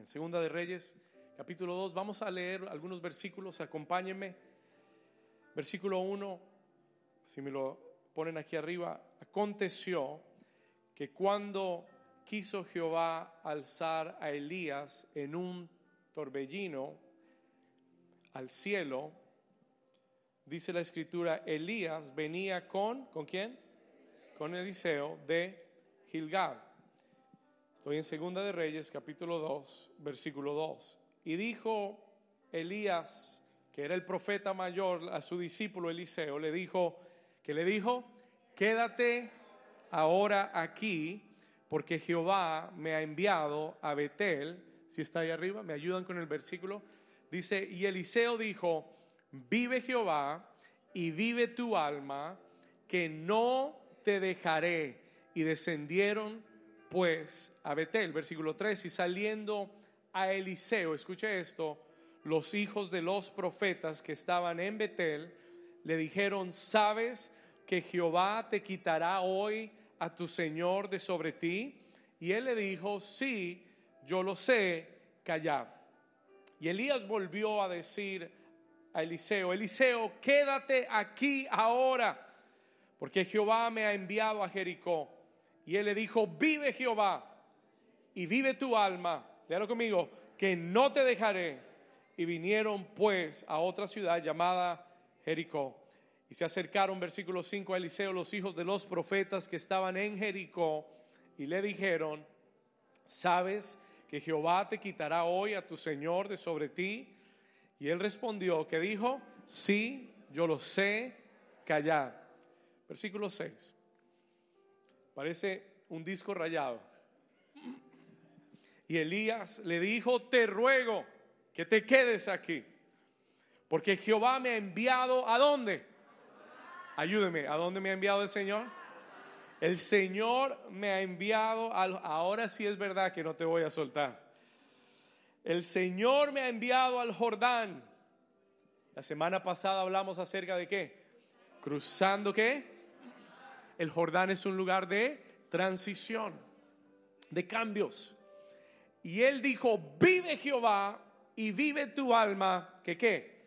En Segunda de Reyes, capítulo 2, vamos a leer algunos versículos, acompáñenme. Versículo 1, si me lo ponen aquí arriba, aconteció que cuando quiso Jehová alzar a Elías en un torbellino al cielo, dice la escritura, Elías venía con, ¿con quién? Con Eliseo de Gilgal. Estoy en Segunda de Reyes, capítulo 2, versículo 2. Y dijo Elías, que era el profeta mayor, a su discípulo Eliseo, le dijo, que le dijo, quédate ahora aquí, porque Jehová me ha enviado a Betel. Si está ahí arriba, me ayudan con el versículo. Dice, y Eliseo dijo, vive Jehová y vive tu alma, que no te dejaré. Y descendieron pues a Betel, versículo 3, y saliendo a Eliseo, escuche esto, los hijos de los profetas que estaban en Betel le dijeron, ¿sabes que Jehová te quitará hoy a tu Señor de sobre ti? Y él le dijo, sí, yo lo sé, callad. Y Elías volvió a decir a Eliseo, Eliseo, quédate aquí ahora, porque Jehová me ha enviado a Jericó. Y él le dijo, vive Jehová y vive tu alma. Léalo conmigo, que no te dejaré. Y vinieron pues a otra ciudad llamada Jericó. Y se acercaron, versículo 5, a Eliseo, los hijos de los profetas que estaban en Jericó, y le dijeron, ¿sabes que Jehová te quitará hoy a tu Señor de sobre ti? Y él respondió, que dijo, sí, yo lo sé, callar. Versículo 6. Parece un disco rayado. Y Elías le dijo, te ruego que te quedes aquí, porque Jehová me ha enviado a dónde. Ayúdeme, ¿a dónde me ha enviado el Señor? El Señor me ha enviado, al, ahora sí es verdad que no te voy a soltar. El Señor me ha enviado al Jordán. La semana pasada hablamos acerca de qué? Cruzando qué? El Jordán es un lugar de transición, de cambios. Y él dijo, vive Jehová y vive tu alma, que qué.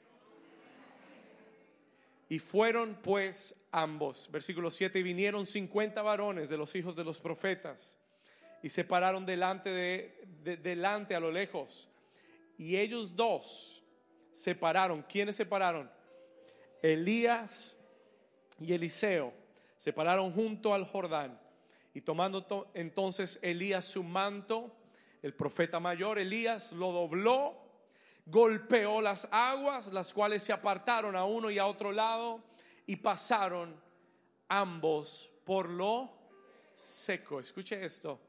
Y fueron pues ambos, versículo 7, y vinieron 50 varones de los hijos de los profetas y se pararon delante de, delante a lo lejos. Y ellos dos se pararon. ¿Quiénes se pararon? Elías y Eliseo se pararon junto al Jordán y tomando entonces Elías su manto, el profeta mayor Elías lo dobló, golpeó las aguas, las cuales se apartaron a uno y a otro lado y pasaron ambos por lo seco. Escuche esto.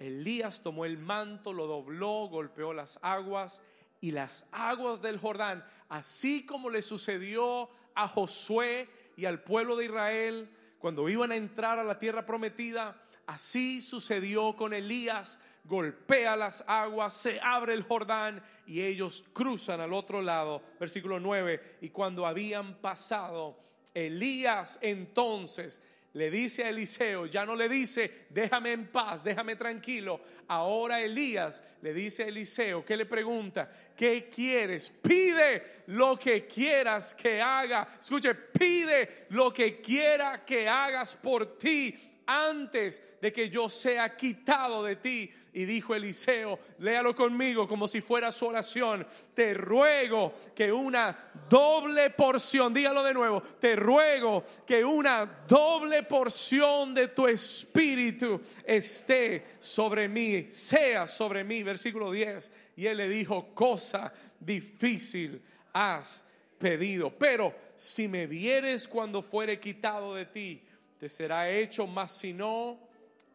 Elías tomó el manto, lo dobló, golpeó las aguas y las aguas del Jordán, así como le sucedió a Josué y al pueblo de Israel, cuando iban a entrar a la tierra prometida, así sucedió con Elías, golpea las aguas, se abre el Jordán y ellos cruzan al otro lado. Versículo 9, y cuando habían pasado, Elías entonces le dice a Eliseo, ya no le dice, déjame en paz, déjame tranquilo. Ahora Elías le dice a Eliseo, que le pregunta, ¿qué quieres? Pide lo que quieras que haga. Escuche, pide lo que quiera que hagas por ti antes de que yo sea quitado de ti. Y dijo Eliseo, léalo conmigo como si fuera su oración, te ruego que una doble porción, dígalo de nuevo, te ruego que una doble porción de tu espíritu esté sobre mí, sea sobre mí, versículo 10. Y él le dijo, cosa difícil has pedido, pero si me vieres cuando fuere quitado de ti, te será hecho, mas si no,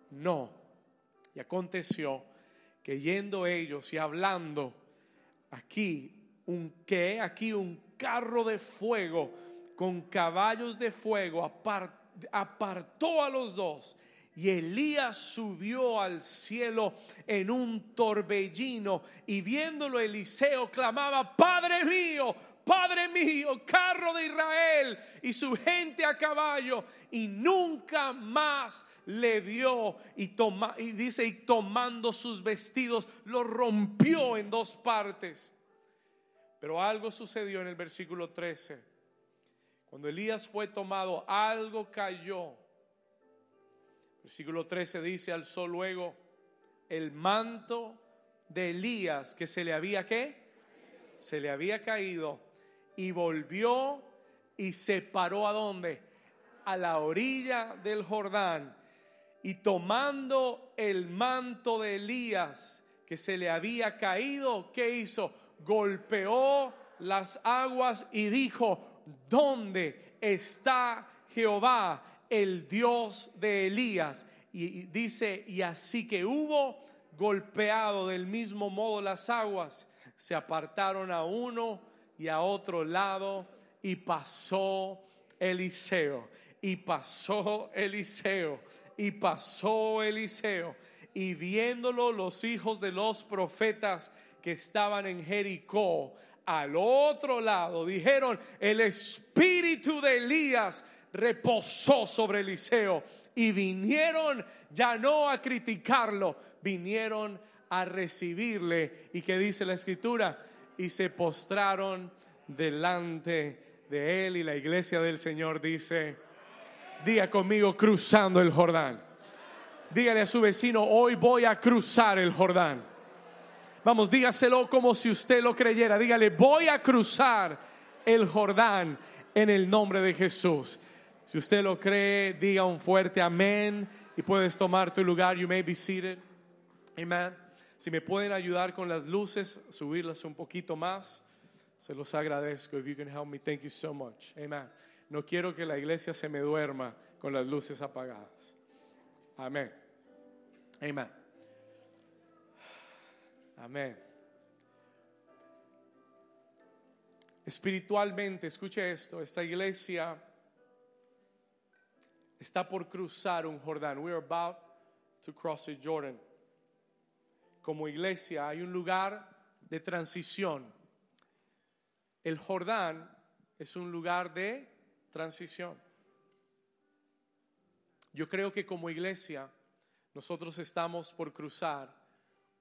no. Y aconteció que yendo ellos y hablando, aquí un que aquí un carro de fuego con caballos de fuego apartó a los dos Y Elías subió al cielo en un torbellino y viéndolo Eliseo clamaba, Padre mío, Padre mío, carro de Israel y su gente a caballo. Y nunca más le dio y, toma, y dice, y tomando sus vestidos, lo rompió en dos partes. Pero algo sucedió en el versículo 13. Cuando Elías fue tomado, algo cayó Versículo 13 dice, alzó luego el manto de Elías que se le había qué? Se le había caído y volvió y se paró a dónde? A la orilla del Jordán y tomando el manto de Elías que se le había caído, ¿qué hizo? Golpeó las aguas y dijo, ¿dónde está Jehová? el Dios de Elías. Y dice, y así que hubo golpeado del mismo modo las aguas, se apartaron a uno y a otro lado y pasó Eliseo, y pasó Eliseo, y pasó Eliseo. Y viéndolo los hijos de los profetas que estaban en Jericó, al otro lado, dijeron, el espíritu de Elías reposó sobre Eliseo y vinieron ya no a criticarlo, vinieron a recibirle. ¿Y que dice la escritura? Y se postraron delante de él y la iglesia del Señor dice, diga conmigo cruzando el Jordán. Dígale a su vecino, hoy voy a cruzar el Jordán. Vamos, dígaselo como si usted lo creyera. Dígale, voy a cruzar el Jordán en el nombre de Jesús. Si usted lo cree, diga un fuerte amén y puedes tomar tu lugar. You may be seated. Amen. Si me pueden ayudar con las luces, subirlas un poquito más, se los agradezco. If you can help me, thank you so much. Amen. No quiero que la iglesia se me duerma con las luces apagadas. Amén. Amén. Amén. Espiritualmente, escuche esto, esta iglesia está por cruzar un Jordán. We are about to cross the Jordan. Como iglesia hay un lugar de transición. El Jordán es un lugar de transición. Yo creo que como iglesia nosotros estamos por cruzar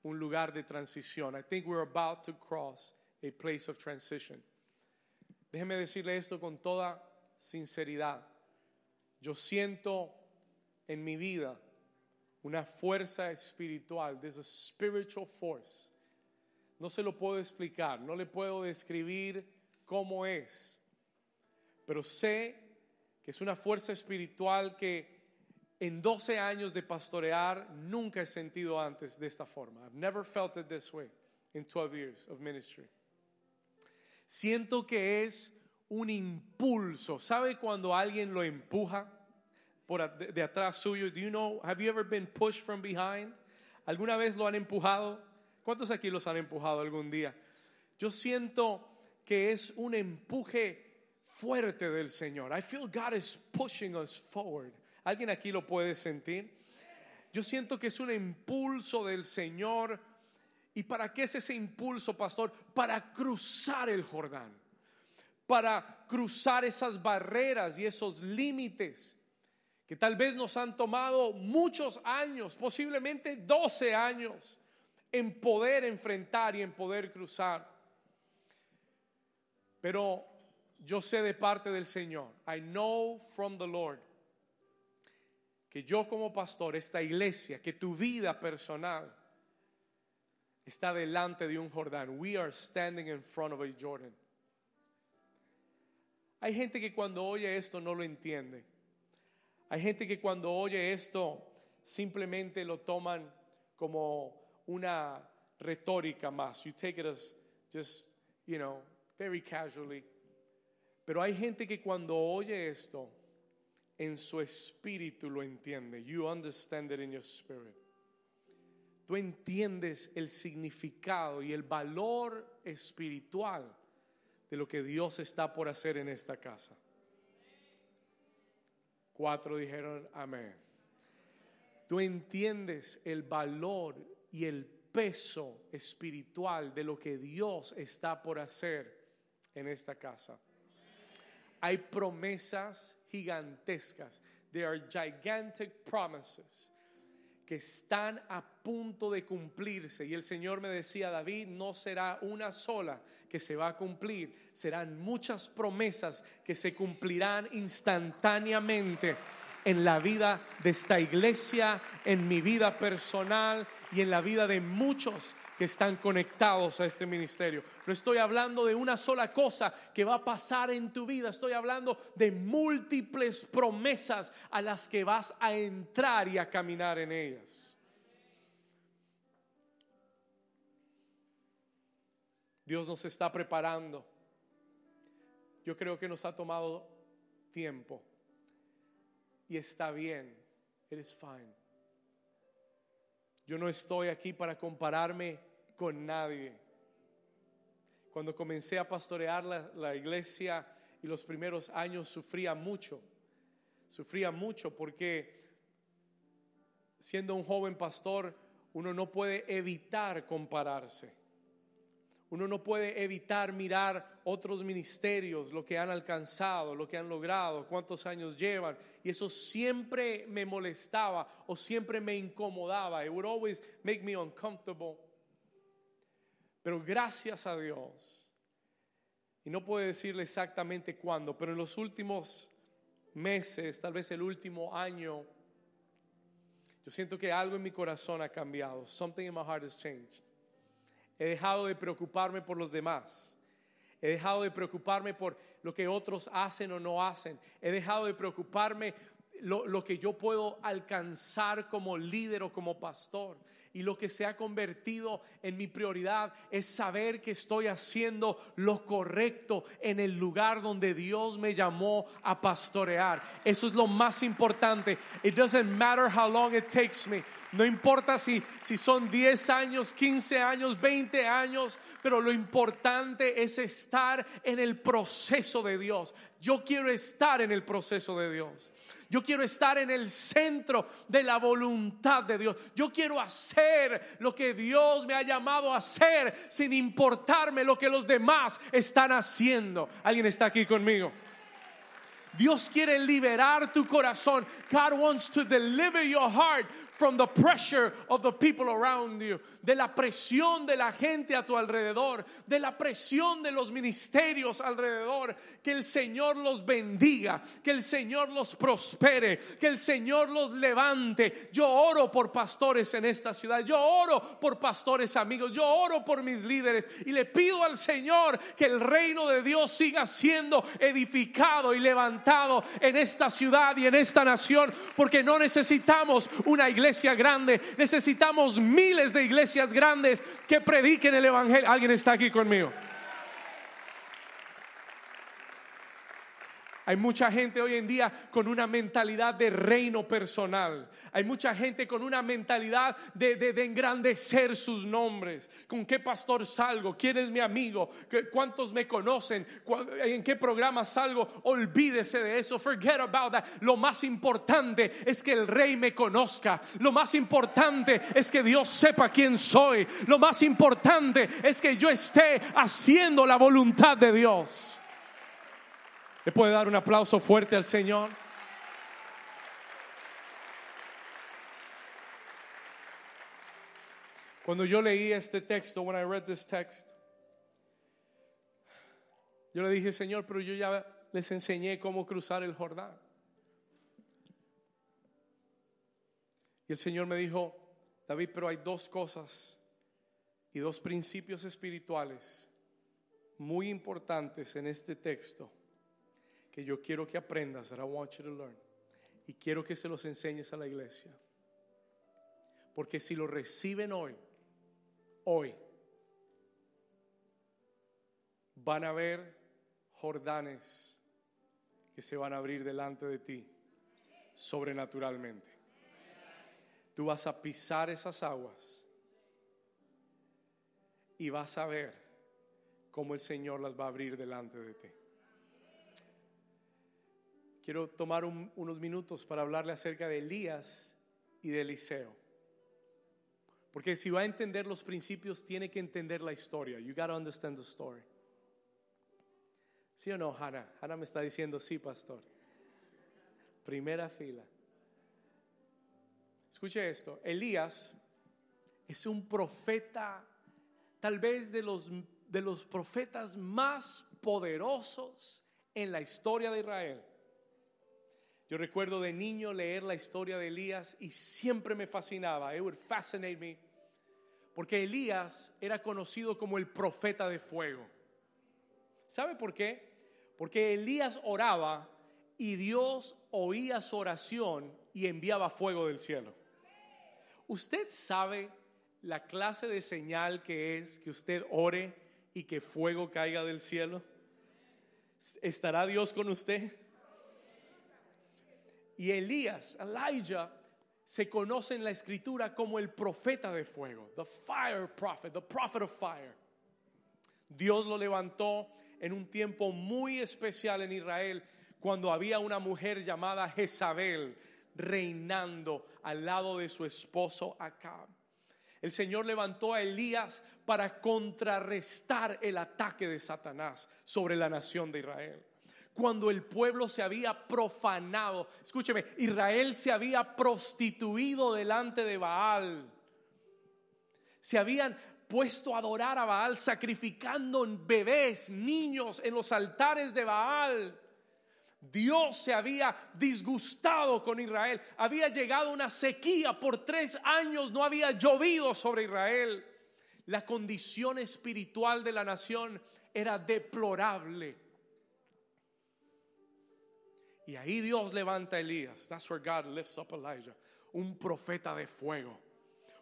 un lugar de transición. I think we're about to cross a place of transition. Déjeme decirle esto con toda sinceridad. Yo siento en mi vida una fuerza espiritual. There's a spiritual force. No se lo puedo explicar, no le puedo describir cómo es, pero sé que es una fuerza espiritual que en 12 años de pastorear nunca he sentido antes de esta forma. I've never felt it this way in 12 years of ministry. Siento que es un impulso. ¿Sabe cuando alguien lo empuja de, atrás suyo? Do you know, have you ever been pushed from behind? ¿Alguna vez lo han empujado? ¿Cuántos aquí los han empujado algún día? Yo siento que es un empuje fuerte del Señor. I feel God is pushing us forward. ¿Alguien aquí lo puede sentir? Yo siento que es un impulso del Señor. ¿Y para qué es ese impulso, pastor? Para cruzar el Jordán para cruzar esas barreras y esos límites que tal vez nos han tomado muchos años, posiblemente 12 años, en poder enfrentar y en poder cruzar. Pero yo sé de parte del Señor, I know from the Lord, que yo como pastor, esta iglesia, que tu vida personal está delante de un Jordán. We are standing in front of a Jordan. Hay gente que cuando oye esto no lo entiende. Hay gente que cuando oye esto simplemente lo toman como una retórica más. You take it as just, you know, very casually. Pero hay gente que cuando oye esto, en su espíritu lo entiende. You understand it in your spirit. Tú entiendes el significado y el valor espiritual de lo que Dios está por hacer en esta casa. Cuatro dijeron amén. tú entiendes el valor y el peso espiritual de lo que Dios está por hacer en esta casa. Hay promesas gigantescas. There are gigantic promises que están a punto de cumplirse. Y el Señor me decía, David, no será una sola que se va a cumplir, serán muchas promesas que se cumplirán instantáneamente en la vida de esta iglesia, en mi vida personal y en la vida de muchos que están conectados a este ministerio. No estoy hablando de una sola cosa que va a pasar en tu vida, estoy hablando de múltiples promesas a las que vas a entrar y a caminar en ellas. Dios nos está preparando. Yo creo que nos ha tomado tiempo y está bien. It is fine. Yo no estoy aquí para compararme con nadie. Cuando comencé a pastorear la, la, iglesia y los primeros años sufría mucho. Sufría mucho porque siendo un joven pastor uno no puede evitar compararse. Uno no puede evitar mirar otros ministerios, lo que han alcanzado, lo que han logrado, cuántos años llevan. Y eso siempre me molestaba o siempre me incomodaba. It would always make me uncomfortable. Pero gracias a Dios, y no puedo decirle exactamente cuándo, pero en los últimos meses, tal vez el último año, yo siento que algo en mi corazón ha cambiado. Something in my heart has changed. He dejado de preocuparme por los demás. He dejado de preocuparme por lo que otros hacen o no hacen. He dejado de preocuparme lo, lo, que yo puedo alcanzar como líder o como pastor. Y lo que se ha convertido en mi prioridad es saber que estoy haciendo lo correcto en el lugar donde Dios me llamó a pastorear. Eso es lo más importante. It doesn't matter how long it takes me. No importa si, si son 10 años, 15 años, 20 años, pero lo importante es estar en el proceso de Dios. Yo quiero estar en el proceso de Dios. Yo quiero estar en el centro de la voluntad de Dios. Yo quiero hacer lo que Dios me ha llamado a hacer sin importarme lo que los demás están haciendo. ¿Alguien está aquí conmigo? Dios quiere liberar tu corazón. God wants to deliver your heart from the pressure of the people around you, de la presión de la gente a tu alrededor, de la presión de los ministerios alrededor. Que el Señor los bendiga, que el Señor los prospere, que el Señor los levante. Yo oro por pastores en esta ciudad, yo oro por pastores amigos, yo oro por mis líderes y le pido al Señor que el reino de Dios siga siendo edificado y levantado en esta ciudad y en esta nación, porque no necesitamos una iglesia iglesia grande. Necesitamos miles de iglesias grandes que prediquen el Evangelio. ¿Alguien está aquí conmigo? Hay mucha gente hoy en día con una mentalidad de reino personal. Hay mucha gente con una mentalidad de, de, engrandecer sus nombres. ¿Con qué pastor salgo? ¿Quién es mi amigo? ¿Cuántos me conocen? ¿En qué programa salgo? Olvídese de eso. Forget about that. Lo más importante es que el rey me conozca. Lo más importante es que Dios sepa quién soy. Lo más importante es que yo esté haciendo la voluntad de Dios. ¿Le puede dar un aplauso fuerte al Señor? Cuando yo leí este texto, when I read this text, yo le dije, Señor, pero yo ya les enseñé cómo cruzar el Jordán. Y el Señor me dijo, David, pero hay dos cosas y dos principios espirituales muy importantes en este texto que yo quiero que aprendas, that I want you to learn. Y quiero que se los enseñes a la iglesia. Porque si lo reciben hoy, hoy, van a ver Jordanes que se van a abrir delante de ti sobrenaturalmente. Tú vas a pisar esas aguas y vas a ver cómo el Señor las va a abrir delante de ti. Quiero tomar unos minutos para hablarle acerca de Elías y de Eliseo. Porque si va a entender los principios, tiene que entender la historia. You got to understand the story. ¿Sí o no, Hannah? Hannah me está diciendo, sí, pastor. Primera fila. Escuche esto. Elías es un profeta, tal vez de los, de los profetas más poderosos en la historia de Israel. Yo recuerdo de niño leer la historia de Elías y siempre me fascinaba. It would fascinate me. Porque Elías era conocido como el profeta de fuego. ¿Sabe por qué? Porque Elías oraba y Dios oía su oración y enviaba fuego del cielo. ¿Usted sabe la clase de señal que es que usted ore y que fuego caiga del cielo? ¿Estará Dios con usted? Y Elías, Elijah, se conoce en la escritura como el profeta de fuego, the fire prophet, the prophet of fire. Dios lo levantó en un tiempo muy especial en Israel, cuando había una mujer llamada Jezabel reinando al lado de su esposo Acab. El Señor levantó a Elías para contrarrestar el ataque de Satanás sobre la nación de Israel cuando el pueblo se había profanado. Escúcheme, Israel se había prostituido delante de Baal. Se habían puesto a adorar a Baal, sacrificando bebés, niños en los altares de Baal. Dios se había disgustado con Israel. Había llegado una sequía por tres años, no había llovido sobre Israel. La condición espiritual de la nación era deplorable. Y ahí Dios levanta a Elías. That's where God lifts up Elijah. Un profeta de fuego.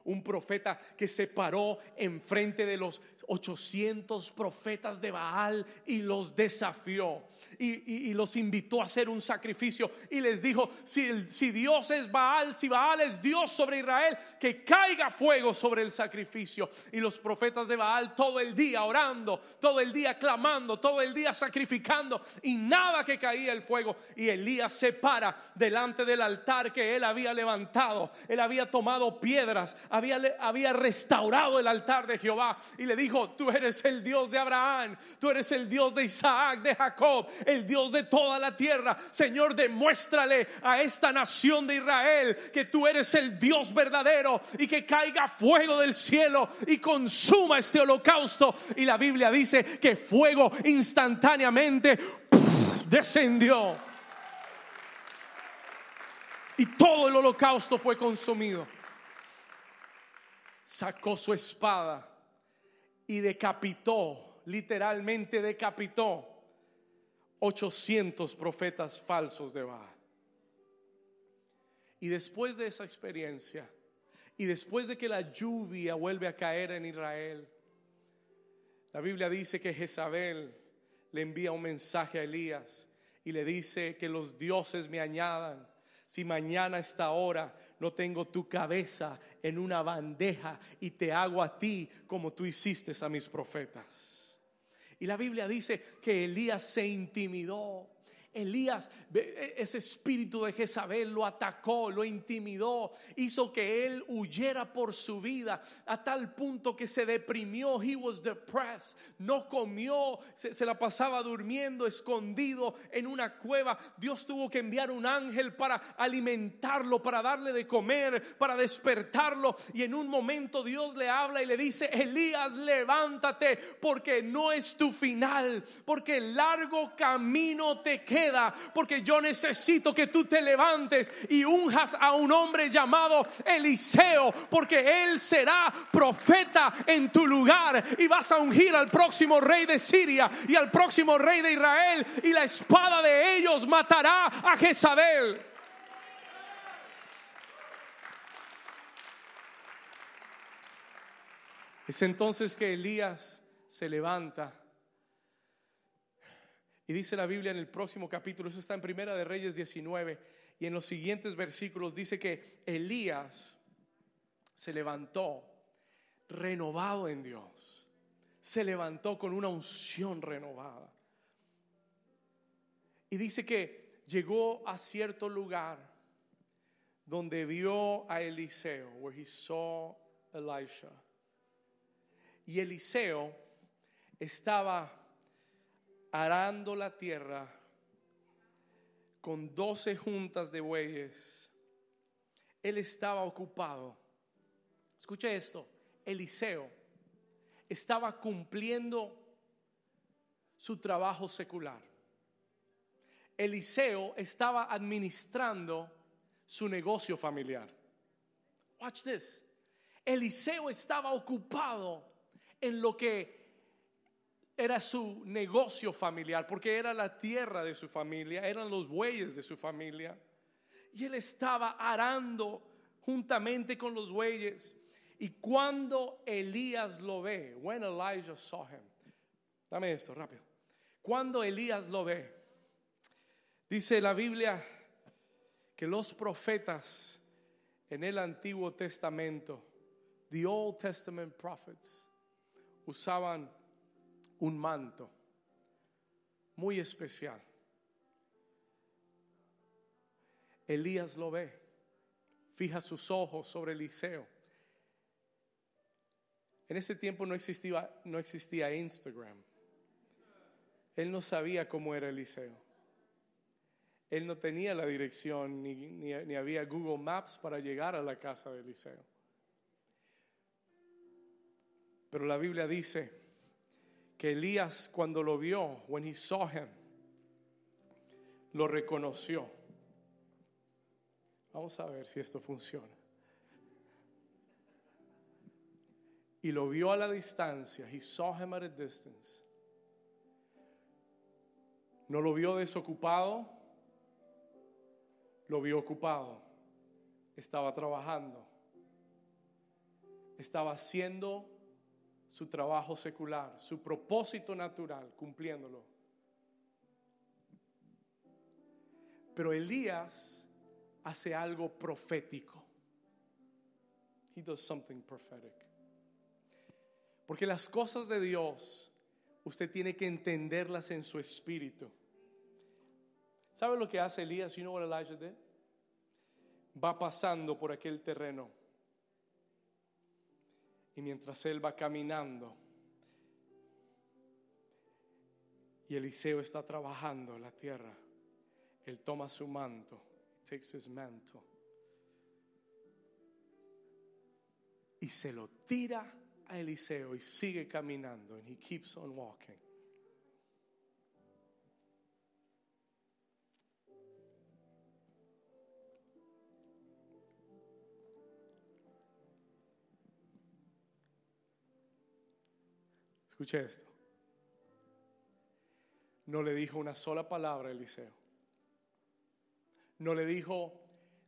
Un profeta que se paró enfrente de los 800 profetas de Baal y los desafió y, los invitó a hacer un sacrificio y les dijo, si, si Dios es Baal, si Baal es Dios sobre Israel, que caiga fuego sobre el sacrificio. Y los profetas de Baal todo el día orando, todo el día clamando, todo el día sacrificando y nada que caía el fuego. Y Elías se para delante del altar que él había levantado. Él había tomado piedras, había, restaurado el altar de Jehová y le dijo, tú eres el Dios de Abraham, tú eres el Dios de Isaac, de Jacob, el Dios de toda la tierra. Señor, demuéstrale a esta nación de Israel que tú eres el Dios verdadero y que caiga fuego del cielo y consuma este holocausto. Y la Biblia dice que fuego instantáneamente descendió. Y todo el holocausto fue consumido. Sacó su espada y decapitó, literalmente decapitó 800 profetas falsos de Baal. Y después de esa experiencia, y después de que la lluvia vuelve a caer en Israel, la Biblia dice que Jezabel le envía un mensaje a Elías y le dice que los dioses me añadan. Si mañana a esta hora no tengo tu cabeza en una bandeja y te hago a ti como tú hiciste a mis profetas. Y la Biblia dice que Elías se intimidó Elías, e, ese espíritu de Jezabel lo atacó, lo intimidó, hizo que él huyera por su vida a tal punto que se deprimió. He was depressed, no comió, se, se la pasaba durmiendo, escondido en una cueva. Dios tuvo que enviar un ángel para alimentarlo, para darle de comer, para despertarlo. Y en un momento Dios le habla y le dice: Elías, levántate, porque no es tu final, porque largo camino te queda porque yo necesito que tú te levantes y unjas a un hombre llamado Eliseo, porque él será profeta en tu lugar y vas a ungir al próximo rey de Siria y al próximo rey de Israel y la espada de ellos matará a Jezabel. Es entonces que Elías se levanta y dice la Biblia en el próximo capítulo, eso está en Primera de Reyes 19, y en los siguientes versículos dice que Elías se levantó renovado en Dios. Se levantó con una unción renovada. Y dice que llegó a cierto lugar donde vio a Eliseo, where he saw Elisha. Y Eliseo estaba arando la tierra con doce juntas de bueyes. Él estaba ocupado. Escuche esto, Eliseo estaba cumpliendo su trabajo secular. Eliseo estaba administrando su negocio familiar. Watch this. Eliseo estaba ocupado en lo que era su negocio familiar, porque era la tierra de su familia, eran los bueyes de su familia. Y él estaba arando juntamente con los bueyes. Y cuando Elías lo ve, when Elijah saw him, dame esto rápido. Cuando Elías lo ve, dice la Biblia que los profetas en el Antiguo Testamento, the Old Testament prophets, usaban un manto muy especial. Elías lo ve, fija sus ojos sobre Eliseo. En ese tiempo no existía, Instagram. Él no sabía cómo era Eliseo. Él no tenía la dirección ni, ni había Google Maps para llegar a la casa de Eliseo. Pero la Biblia dice que Elías cuando lo vio, when he saw him, lo reconoció. Vamos a ver si esto funciona. Y lo vio a la distancia. He saw him at a distance. No lo vio desocupado, lo vio ocupado. Estaba trabajando. Estaba haciendo su trabajo secular, su propósito natural, cumpliéndolo. Pero Elías hace algo profético. He does something prophetic. Porque las cosas de Dios, usted tiene que entenderlas en su espíritu. ¿Sabe lo que hace Elías? You know what Elijah did? Va pasando por aquel terreno y mientras él va caminando y Eliseo está trabajando la tierra, él toma su manto, takes his manto y se lo tira a Eliseo y sigue caminando and he keeps on walking. Escuche esto. No le dijo una sola palabra a Eliseo. No le dijo,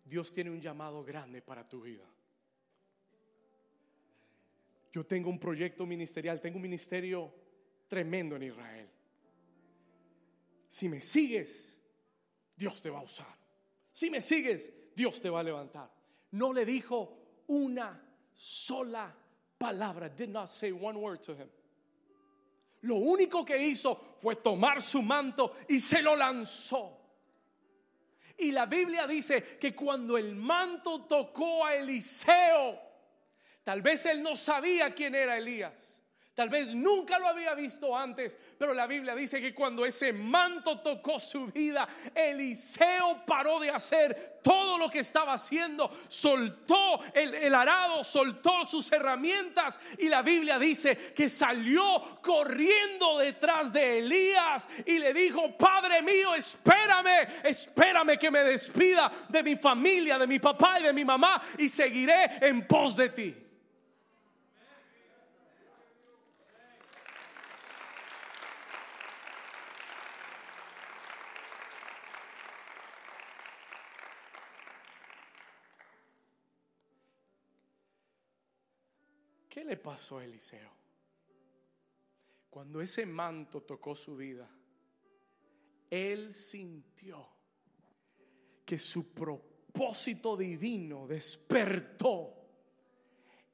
Dios tiene un llamado grande para tu vida. Yo tengo un proyecto ministerial, tengo un ministerio tremendo en Israel. Si me sigues, Dios te va a usar. Si me sigues, Dios te va a levantar. No le dijo una sola palabra. Did not say one word to him. Lo único que hizo fue tomar su manto y se lo lanzó. Y la Biblia dice que cuando el manto tocó a Eliseo, tal vez él no sabía quién era Elías. Tal vez nunca lo había visto antes, pero la Biblia dice que cuando ese manto tocó su vida, Eliseo paró de hacer todo lo que estaba haciendo, soltó el, arado, soltó sus herramientas y la Biblia dice que salió corriendo detrás de Elías y le dijo, Padre mío, espérame, espérame que me despida de mi familia, de mi papá y de mi mamá y seguiré en pos de ti. Le pasó a Eliseo? Cuando ese manto tocó su vida, él sintió que su propósito divino despertó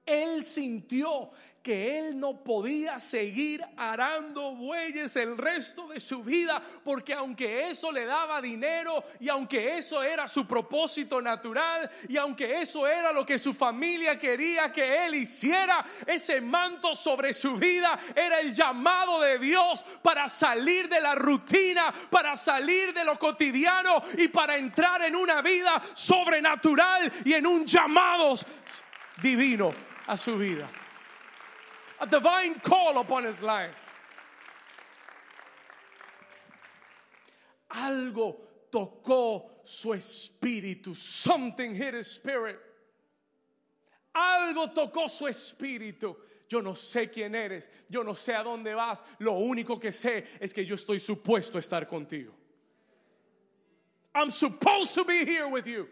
Él sintió que él no podía seguir arando bueyes el resto de su vida, porque aunque eso le daba dinero y aunque eso era su propósito natural y aunque eso era lo que su familia quería que él hiciera, ese manto sobre su vida era el llamado de Dios para salir de la rutina, para salir de lo cotidiano y para entrar en una vida sobrenatural y en un llamado divino a su vida. A divine call upon his life. Algo tocó su espíritu. Something hit his spirit. Algo tocó su espíritu. Yo no sé quién eres, yo no sé a dónde vas. Lo único que sé es que yo estoy supuesto a estar contigo. I'm supposed to be here with you.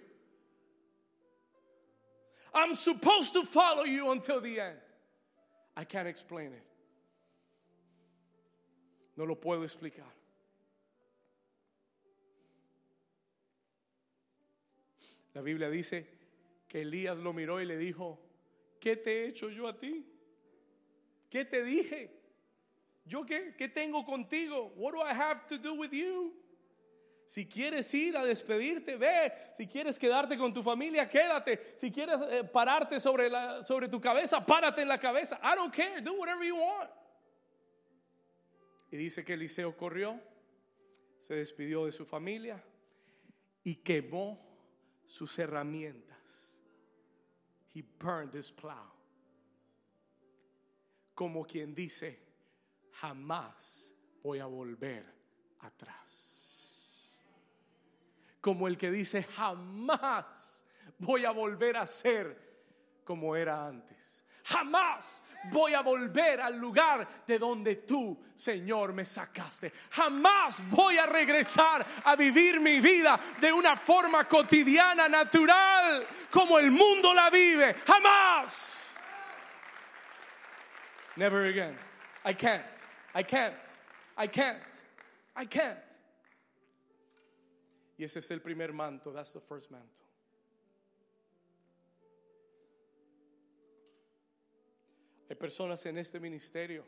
I'm supposed to follow you until the end. I can't explain it. No lo puedo explicar. La Biblia dice que Elías lo miró y le dijo, ¿qué te he hecho yo a ti? ¿Qué te dije? ¿Yo qué? ¿Qué tengo contigo? What do I have to do with you? Si quieres ir a despedirte, ve. Si quieres quedarte con tu familia, quédate. Si quieres eh, pararte sobre, la, sobre tu cabeza, párate en la cabeza. I don't care. Do whatever you want. Y dice que Eliseo corrió, se despidió de su familia y quemó sus herramientas. He burned his plow. Como quien dice, jamás voy a volver atrás como el que dice, jamás voy a volver a ser como era antes. Jamás voy a volver al lugar de donde tú, Señor, me sacaste. Jamás voy a regresar a vivir mi vida de una forma cotidiana, natural, como el mundo la vive. Jamás. Never again. I can't. I can't. I can't. I can't. Y ese es el primer manto. That's the first mantle. Hay personas en este ministerio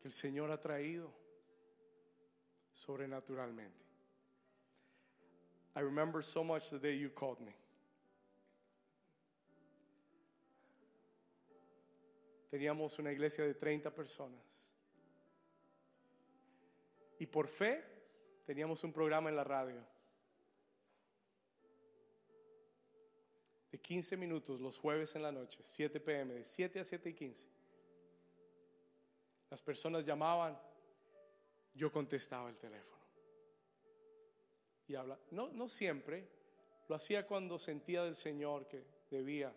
que el Señor ha traído sobrenaturalmente. I remember so much the day you called me. Teníamos una iglesia de 30 personas. Y por fe teníamos un programa en la radio. De 15 minutos los jueves en la noche, 7 pm, de 7 a 7 y 15. Las personas llamaban, yo contestaba el teléfono. Y habla, no, no siempre, lo hacía cuando sentía del Señor que debía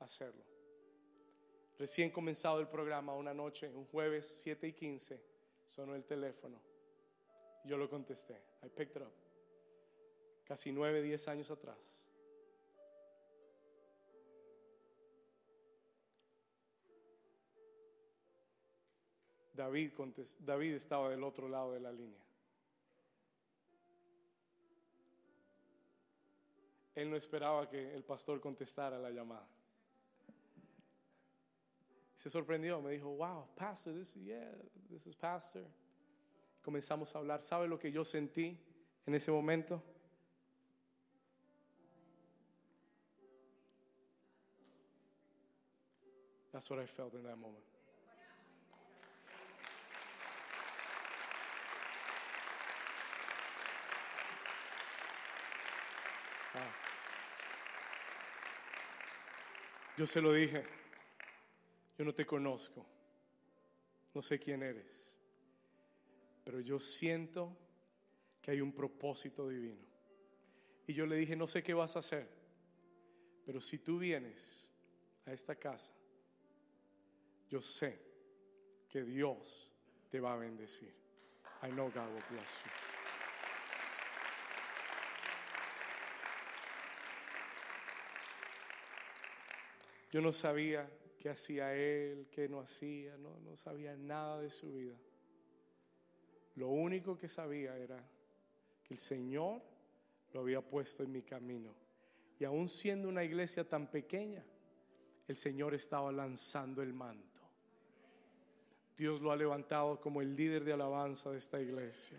hacerlo. Recién comenzado el programa, una noche, un jueves 7 y 15, sonó el teléfono. Yo lo contesté. I picked it up. Casi 9, 10 años atrás. David, David estaba del otro lado de la línea. Él no esperaba que el pastor contestara la llamada se sorprendió, me dijo, wow, pastor, this, yeah, this is pastor. Comenzamos a hablar, ¿sabe lo que yo sentí en ese momento? That's what I felt in that moment. Yo se lo dije. Yo no te conozco, no sé quién eres, pero yo siento que hay un propósito divino. Y yo le dije, no sé qué vas a hacer, pero si tú vienes a esta casa, yo sé que Dios te va a bendecir. I know God will bless you. Yo no sabía qué hacía él, qué no hacía, no, no sabía nada de su vida. Lo único que sabía era que el Señor lo había puesto en mi camino. Y aún siendo una iglesia tan pequeña, el Señor estaba lanzando el manto. Dios lo ha levantado como el líder de alabanza de esta iglesia.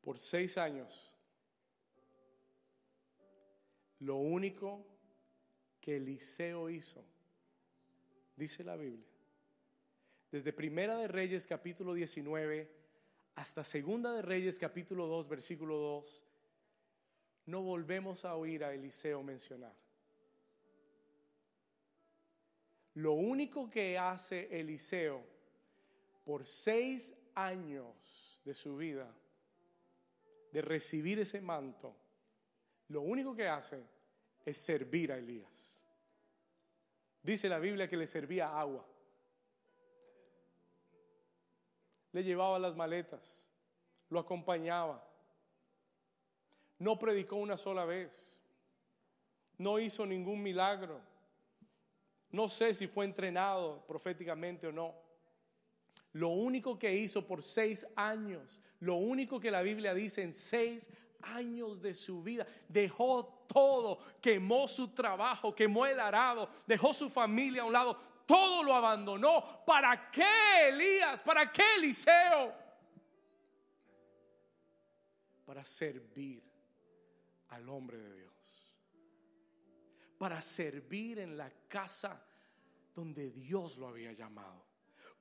Por seis años, lo único que Eliseo hizo, dice la Biblia, desde Primera de Reyes capítulo 19 hasta Segunda de Reyes capítulo 2 versículo 2, no volvemos a oír a Eliseo mencionar. Lo único que hace Eliseo por seis años de su vida de recibir ese manto, lo único que hace es servir a Elías. Dice la Biblia que le servía agua. Le llevaba las maletas, lo acompañaba. No predicó una sola vez. No hizo ningún milagro. No sé si fue entrenado proféticamente o no. Lo único que hizo por seis años, lo único que la Biblia dice en seis años de su vida, dejó todo, quemó su trabajo, quemó el arado, dejó su familia a un lado, todo lo abandonó. ¿Para qué Elías? ¿Para qué Eliseo? Para servir al hombre de Dios. Para servir en la casa donde Dios lo había llamado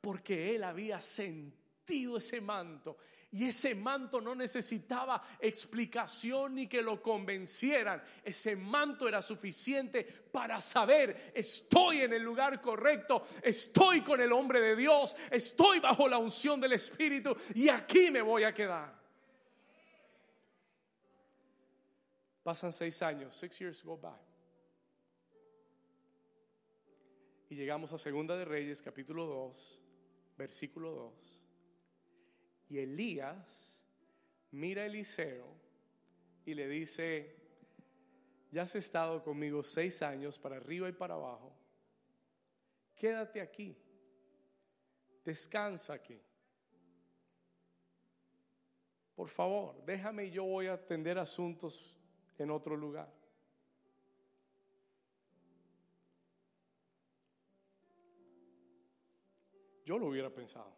porque él había sentido ese manto. Y ese manto no necesitaba explicación ni que lo convencieran. Ese manto era suficiente para saber, estoy en el lugar correcto, estoy con el hombre de Dios, estoy bajo la unción del Espíritu y aquí me voy a quedar. Pasan seis años, six years go by. Y llegamos a Segunda de Reyes, capítulo 2 versículo 2. Y Elías mira a Eliseo y le dice, ya has estado conmigo seis años para arriba y para abajo, quédate aquí, descansa aquí. Por favor, déjame y yo voy a atender asuntos en otro lugar. Yo lo hubiera pensado.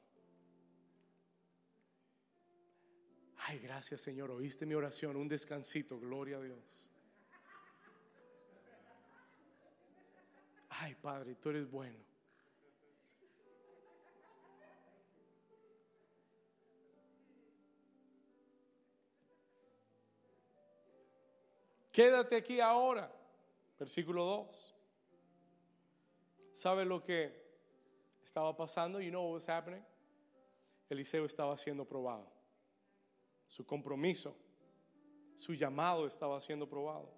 Ay, gracias Señor, oíste mi oración, un descansito, gloria a Dios. Ay, Padre, tú eres bueno. Quédate aquí ahora. Versículo 2. ¿Sabe lo que estaba pasando, you know what was happening? Eliseo estaba siendo probado. Su compromiso, su llamado estaba siendo probado.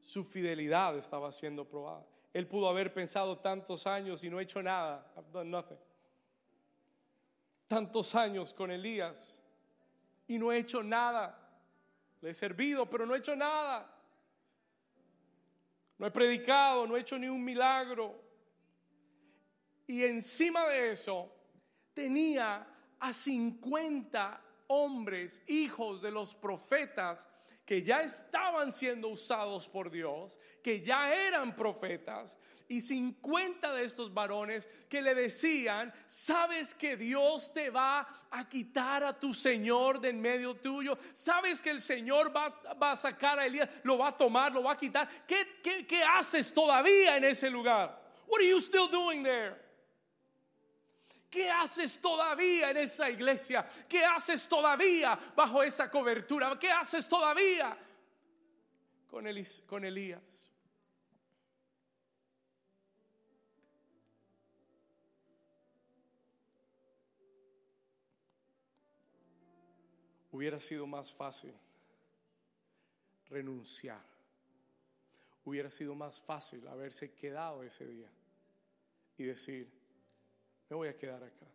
Su fidelidad estaba siendo probada. Él pudo haber pensado tantos años y no hecho nada. I've done nothing. Tantos años con Elías y no he hecho nada. Le he servido, pero no he hecho nada. No he predicado, no he hecho ni un milagro. Y encima de eso tenía a 50 hombres, hijos de los profetas, que ya estaban siendo usados por Dios, que ya eran profetas, y 50 de estos varones que le decían, sabes que Dios te va a quitar a tu Señor de en medio tuyo, sabes que el Señor va, a sacar a Elías, lo va a tomar, lo va a quitar. ¿Qué, qué, qué haces todavía en ese lugar? What are you still doing there? ¿Qué haces todavía en esa iglesia? ¿Qué haces todavía bajo esa cobertura? ¿Qué haces todavía con, Elías? Hubiera sido más fácil renunciar. hubiera sido más fácil haberse quedado ese día y decir, me voy a quedar acá.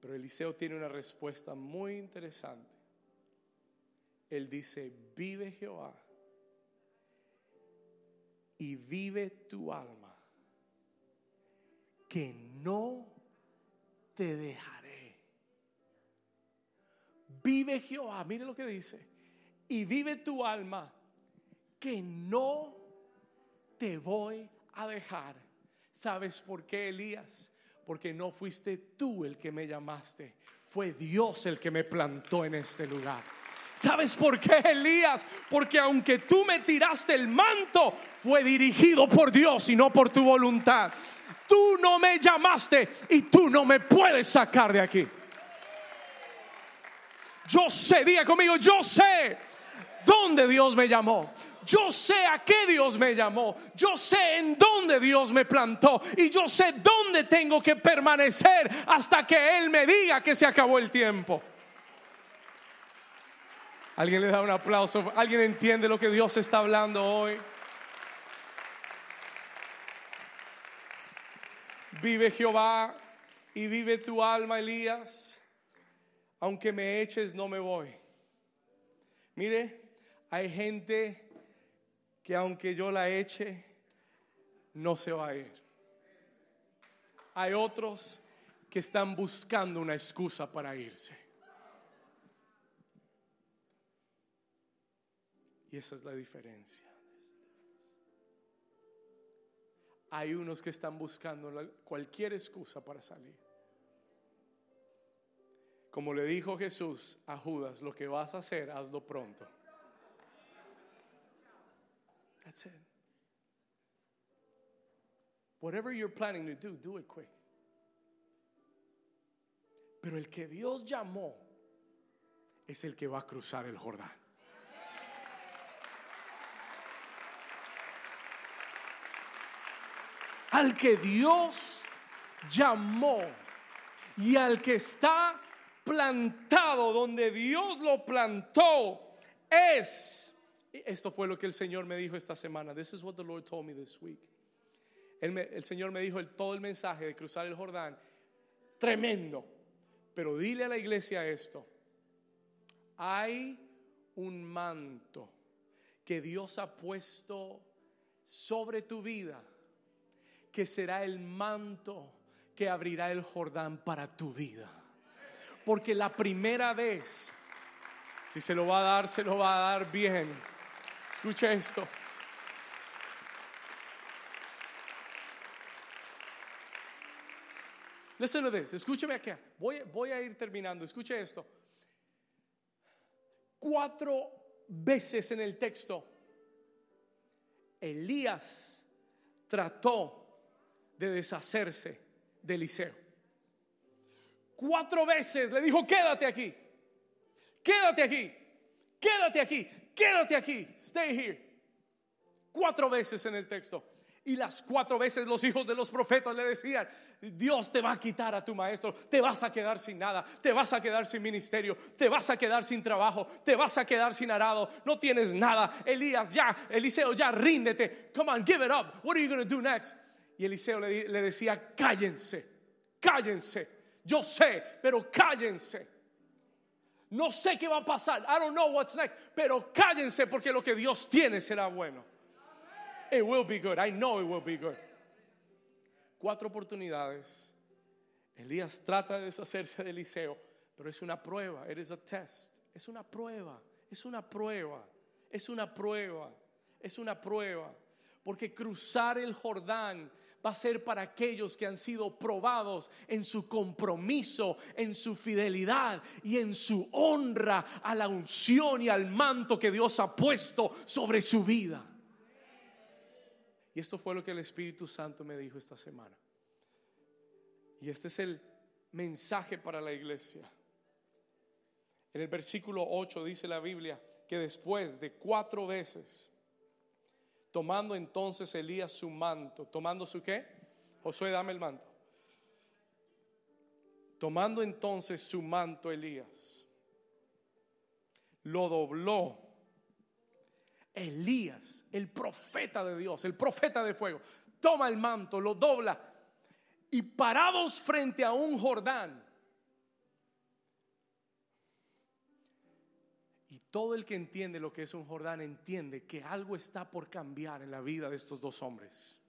Pero Eliseo tiene una respuesta muy interesante. Él dice, vive Jehová y vive tu alma, que no te dejaré. Vive Jehová, mire lo que dice, y vive tu alma, que no te voy a dejar. ¿Sabes por qué, Elías? Porque no fuiste tú el que me llamaste, fue Dios el que me plantó en este lugar. ¿Sabes por qué, Elías? Porque aunque tú me tiraste el manto, fue dirigido por Dios y no por tu voluntad. Tú no me llamaste y tú no me puedes sacar de aquí. Yo sé, diga conmigo, yo sé dónde Dios me llamó. Yo sé a qué Dios me llamó. Yo sé en dónde Dios me plantó. Y yo sé dónde tengo que permanecer hasta que Él me diga que se acabó el tiempo. Alguien le da un aplauso. Alguien entiende lo que Dios está hablando hoy. Vive Jehová y vive tu alma, Elías. Aunque me eches, no me voy. Mire, hay gente que aunque yo la eche, no se va a ir. Hay otros que están buscando una excusa para irse. Y esa es la diferencia. Hay unos que están buscando cualquier excusa para salir. Como le dijo Jesús a Judas, lo que vas a hacer, hazlo pronto. That's it. Whatever you're planning to do, do it quick. Pero el que Dios llamó es el que va a cruzar el Jordán. al que Dios llamó y al que está plantado donde Dios lo plantó es esto fue lo que el Señor me dijo esta semana. This is what the Lord told me this week. El, Señor me dijo el, todo el mensaje de cruzar el Jordán. Tremendo. Pero dile a la iglesia esto. Hay un manto que Dios ha puesto sobre tu vida que será el manto que abrirá el Jordán para tu vida. Porque la primera vez, si se lo va a dar, se lo va a dar bien. Escucha esto. Listen to this. Escúcheme acá. Voy, voy a ir terminando. Escuche esto. Cuatro veces en el texto, Elías trató de deshacerse de Eliseo. Cuatro veces le dijo, quédate aquí, quédate aquí, quédate aquí, quédate aquí, stay here. Cuatro veces en el texto. Y las cuatro veces los hijos de los profetas le decían, Dios te va a quitar a tu maestro, te vas a quedar sin nada, te vas a quedar sin ministerio, te vas a quedar sin trabajo, te vas a quedar sin arado, no tienes nada. Elías, ya, Eliseo, ya ríndete. Come on, give it up. What are you going to do next? Y Eliseo le, decía, cállense, cállense. Yo sé, pero cállense. No sé qué va a pasar. I don't know what's next. Pero cállense porque lo que Dios tiene será bueno. It will be good. I know it will be good. Cuatro oportunidades. Elías trata de deshacerse de Eliseo, pero es una prueba. It is a test. Es una prueba. Es una prueba. Es una prueba. Es una prueba. Porque cruzar el Jordán va a ser para aquellos que han sido probados en su compromiso, en su fidelidad y en su honra a la unción y al manto que Dios ha puesto sobre su vida. Y esto fue lo que el Espíritu Santo me dijo esta semana. Y este es el mensaje para la iglesia. En el versículo 8 dice la Biblia que después de cuatro veces Tomando entonces Elías su manto. ¿Tomando su qué? Josué, dame el manto. Tomando entonces su manto Elías, lo dobló. Elías, el profeta de Dios, el profeta de fuego, toma el manto, lo dobla y parados frente a un Jordán. Todo el que entiende lo que es un Jordán entiende que algo está por cambiar en la vida de estos dos hombres.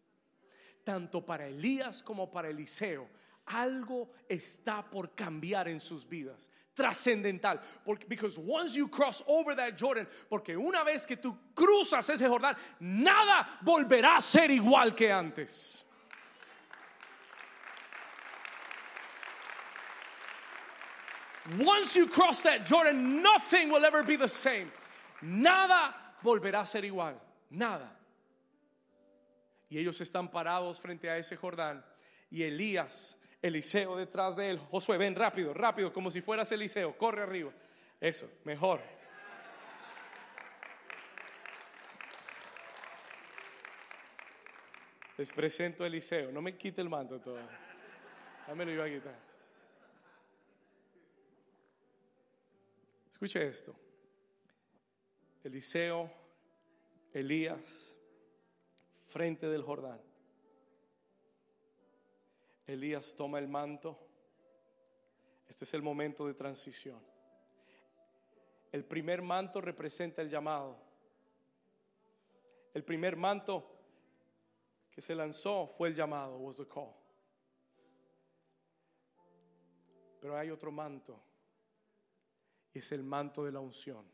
Tanto para Elías como para Eliseo algo está por cambiar en sus vidas. Trascendental. Porque because once you cross over that Jordan, porque una vez que tú cruzas ese Jordán, nada volverá a ser igual que antes. Once you cross that Jordan, nothing will ever be the same. Nada volverá a ser igual. Nada. Y ellos están parados frente a ese Jordán. Y Elías Eliseo detrás de él. Josué, ven rápido, rápido, como si fueras Eliseo. Corre arriba. Eso, mejor. Les presento a Eliseo. No me quite el manto todo. Ya me lo iba a quitar. Escuche esto. Eliseo, Elías, frente del Jordán. Elías toma el manto. Este es el momento de transición. El primer manto representa el llamado. El primer manto que se lanzó fue el llamado, was the call. Pero hay otro manto es el manto de la unción.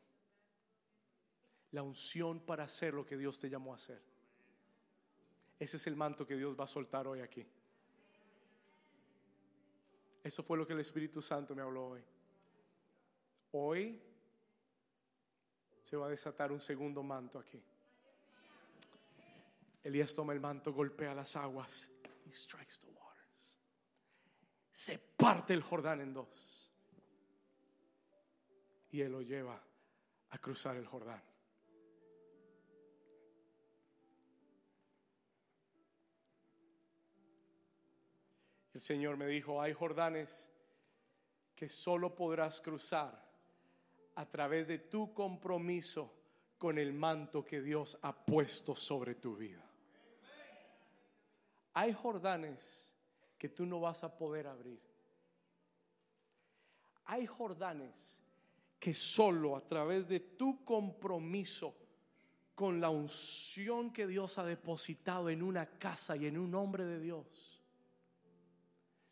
La unción para hacer lo que Dios te llamó a hacer. Ese es el manto que Dios va a soltar hoy aquí. Eso fue lo que el Espíritu Santo me habló hoy. Hoy se va a desatar un segundo manto aquí. Elías toma el manto, golpea las aguas. He strikes the waters. Se parte el Jordán en dos. Y él lo lleva a cruzar el Jordán. El Señor me dijo, hay Jordanes que solo podrás cruzar a través de tu compromiso con el manto que Dios ha puesto sobre tu vida. Hay Jordanes que tú no vas a poder abrir. Hay Jordanes que solo a través de tu compromiso con la unción que Dios ha depositado en una casa y en un hombre de Dios,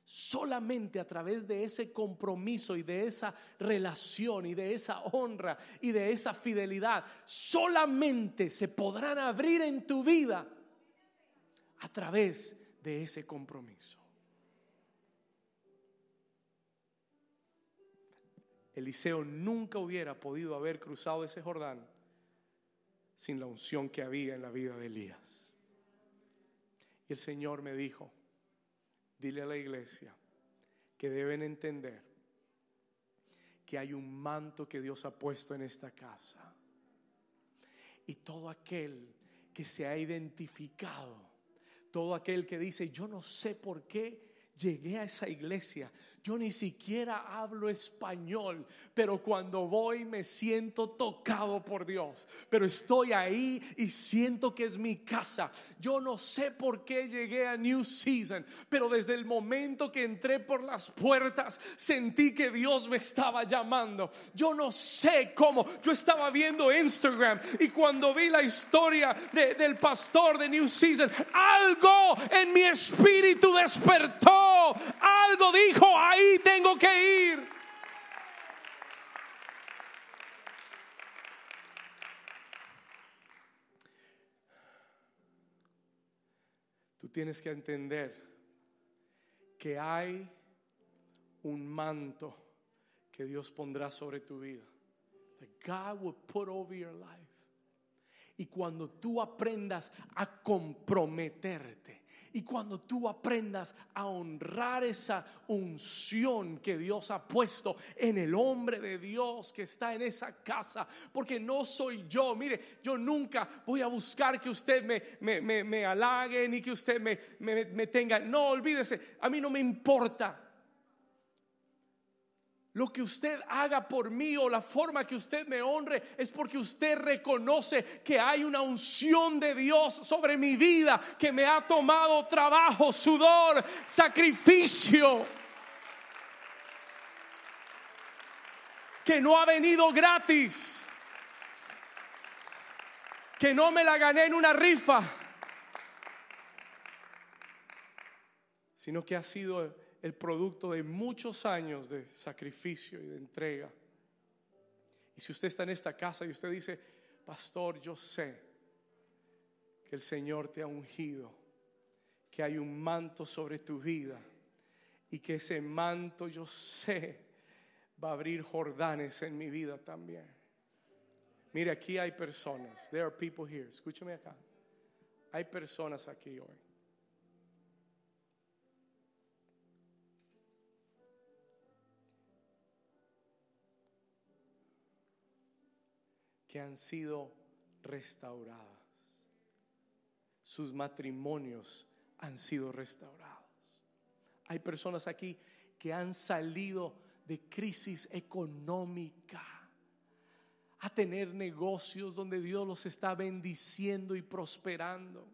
Solamente a través de ese compromiso y de esa relación y de esa honra y de esa fidelidad, solamente se podrán abrir en tu vida a través de ese compromiso. Eliseo nunca hubiera podido haber cruzado ese Jordán sin la unción que había en la vida de Elías. Y el Señor me dijo, dile a la iglesia que deben entender que hay un manto que Dios ha puesto en esta casa. Y todo aquel que se ha identificado, todo aquel que dice, yo no sé por qué llegué a esa iglesia. Yo ni siquiera hablo español, pero cuando voy me siento tocado por Dios. Pero estoy ahí y siento que es mi casa. Yo no sé por qué llegué a New Season, pero desde el momento que entré por las puertas sentí que Dios me estaba llamando. Yo no sé cómo. Yo estaba viendo Instagram y cuando vi la historia del pastor de New Season, algo en mi espíritu despertó algo dijo, ahí tengo que ir. Tú tienes que entender que hay un manto que Dios pondrá sobre tu vida. That God will put over your life. Y cuando tú aprendas a comprometerte y cuando tú aprendas a honrar esa unción que Dios ha puesto en el hombre de Dios que está en esa casa, porque no soy yo, mire, yo nunca voy a buscar que usted me, me, me, halague ni que usted me, me tenga, no, olvídese, a mí no me importa. Lo que usted haga por mí o la forma que usted me honre es porque usted reconoce que hay una unción de Dios sobre mi vida que me ha tomado trabajo, sudor, sacrificio. Que no ha venido gratis. Que no me la gané en una rifa. Sino que ha sido el producto de muchos años de sacrificio y de entrega. Y si usted está en esta casa y usted dice, pastor, yo sé que el Señor te ha ungido, que hay un manto sobre tu vida y que ese manto yo sé va a abrir Jordanes en mi vida también. Mire, aquí hay personas, there are people here, escúcheme acá, hay personas aquí hoy que han sido restauradas. Sus matrimonios han sido restaurados. Hay personas aquí que han salido de crisis económica a tener negocios donde Dios los está bendiciendo y prosperando.